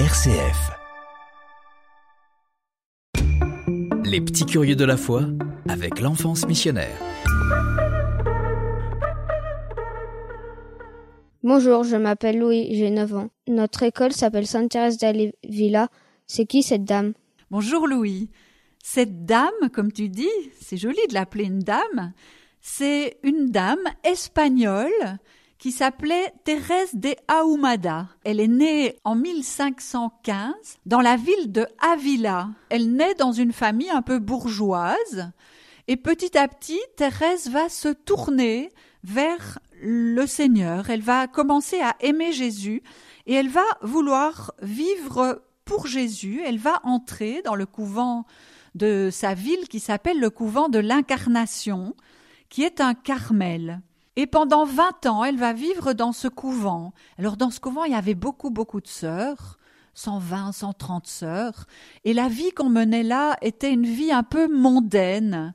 RCF. Les petits curieux de la foi avec l'enfance missionnaire. Bonjour, je m'appelle Louis, j'ai 9 ans. Notre école s'appelle Sainte-Thérèse d'Alevilla. C'est qui cette dame? Bonjour Louis. Cette dame, comme tu dis, c'est joli de l'appeler une dame, c'est une dame espagnole qui s'appelait Thérèse de Ahumada. Elle est née en 1515 dans la ville de Avila. Elle naît dans une famille un peu bourgeoise et petit à petit, Thérèse va se tourner vers le Seigneur. Elle va commencer à aimer Jésus et elle va vouloir vivre pour Jésus. Elle va entrer dans le couvent de sa ville qui s'appelle le couvent de l'Incarnation, qui est un Carmel. Et pendant vingt ans, elle va vivre dans ce couvent. Alors dans ce couvent, il y avait beaucoup, beaucoup de sœurs, 120, 130 sœurs, et la vie qu'on menait là était une vie un peu mondaine.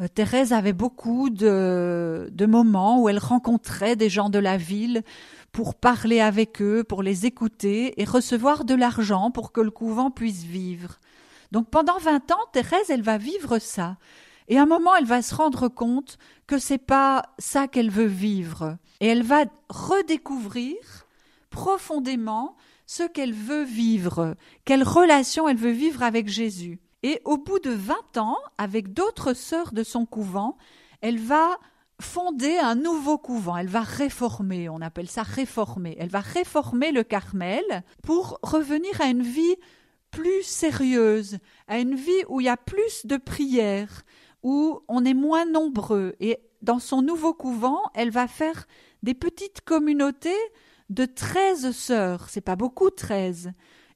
Euh, Thérèse avait beaucoup de, de moments où elle rencontrait des gens de la ville pour parler avec eux, pour les écouter et recevoir de l'argent pour que le couvent puisse vivre. Donc pendant vingt ans, Thérèse, elle va vivre ça. Et à un moment, elle va se rendre compte que c'est pas ça qu'elle veut vivre. Et elle va redécouvrir profondément ce qu'elle veut vivre, quelle relation elle veut vivre avec Jésus. Et au bout de vingt ans, avec d'autres sœurs de son couvent, elle va fonder un nouveau couvent, elle va réformer, on appelle ça réformer, elle va réformer le Carmel pour revenir à une vie plus sérieuse, à une vie où il y a plus de prières, où on est moins nombreux. Et dans son nouveau couvent, elle va faire des petites communautés de treize sœurs. C'est pas beaucoup, treize.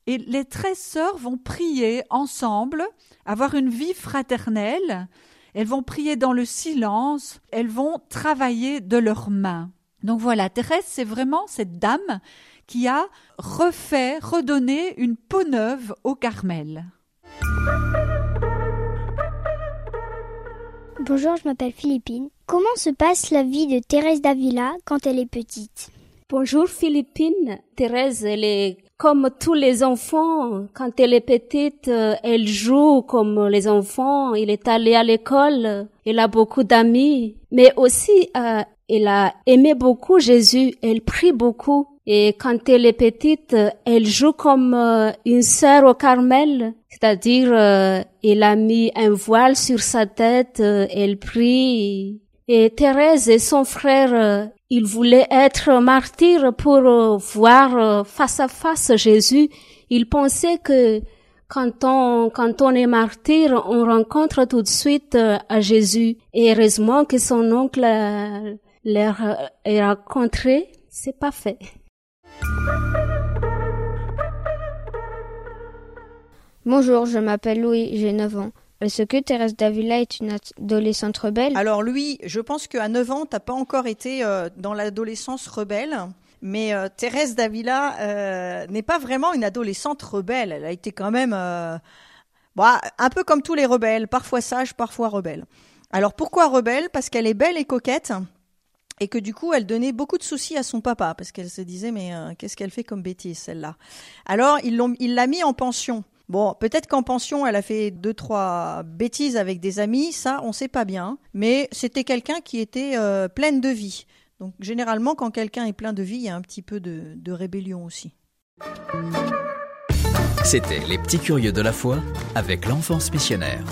Et les treize sœurs vont prier ensemble, avoir une vie fraternelle. Elles vont prier dans le silence. Elles vont travailler de leurs mains. Donc voilà, Thérèse, c'est vraiment cette dame qui a refait, redonné une peau neuve au Carmel. Bonjour, je m'appelle Philippine. Comment se passe la vie de Thérèse d'Avila quand elle est petite? Bonjour Philippine. Thérèse, elle est comme tous les enfants. Quand elle est petite, euh, elle joue comme les enfants. Elle est allée à l'école. Elle a beaucoup d'amis. Mais aussi, euh, elle a aimé beaucoup Jésus. Elle prie beaucoup. Et quand elle est petite, elle joue comme euh, une sœur au Carmel, c'est-à-dire euh, elle a mis un voile sur sa tête, euh, elle prie. Et Thérèse et son frère, ils voulaient être martyrs pour voir face à face Jésus. Ils pensaient que quand on, quand on est martyr, on rencontre tout de suite à Jésus. Et heureusement que son oncle leur a rencontré, c'est pas fait. Bonjour, je m'appelle Louis, j'ai 9 ans. Est-ce que Thérèse d'Avila est une adolescente rebelle? Alors Louis, je pense qu'à 9 ans, t'as pas encore été euh, dans l'adolescence rebelle. Mais euh, Thérèse d'Avila euh, n'est pas vraiment une adolescente rebelle. Elle a été quand même bah, un peu comme tous les rebelles, parfois sage, parfois rebelle. Alors pourquoi rebelle? Parce qu'elle est belle et coquette et que du coup elle donnait beaucoup de soucis à son papa parce qu'elle se disait mais qu'est-ce qu'elle fait comme bêtise celle-là? Alors il l'a mis en pension. Bon, peut-être qu'en pension, elle a fait deux, trois bêtises avec des amis, ça, on sait pas bien. Mais c'était quelqu'un qui était euh, pleine de vie. Donc, généralement, quand quelqu'un est plein de vie, il y a un petit peu de rébellion aussi. C'était Les Petits Curieux de la Foi avec l'enfance missionnaire.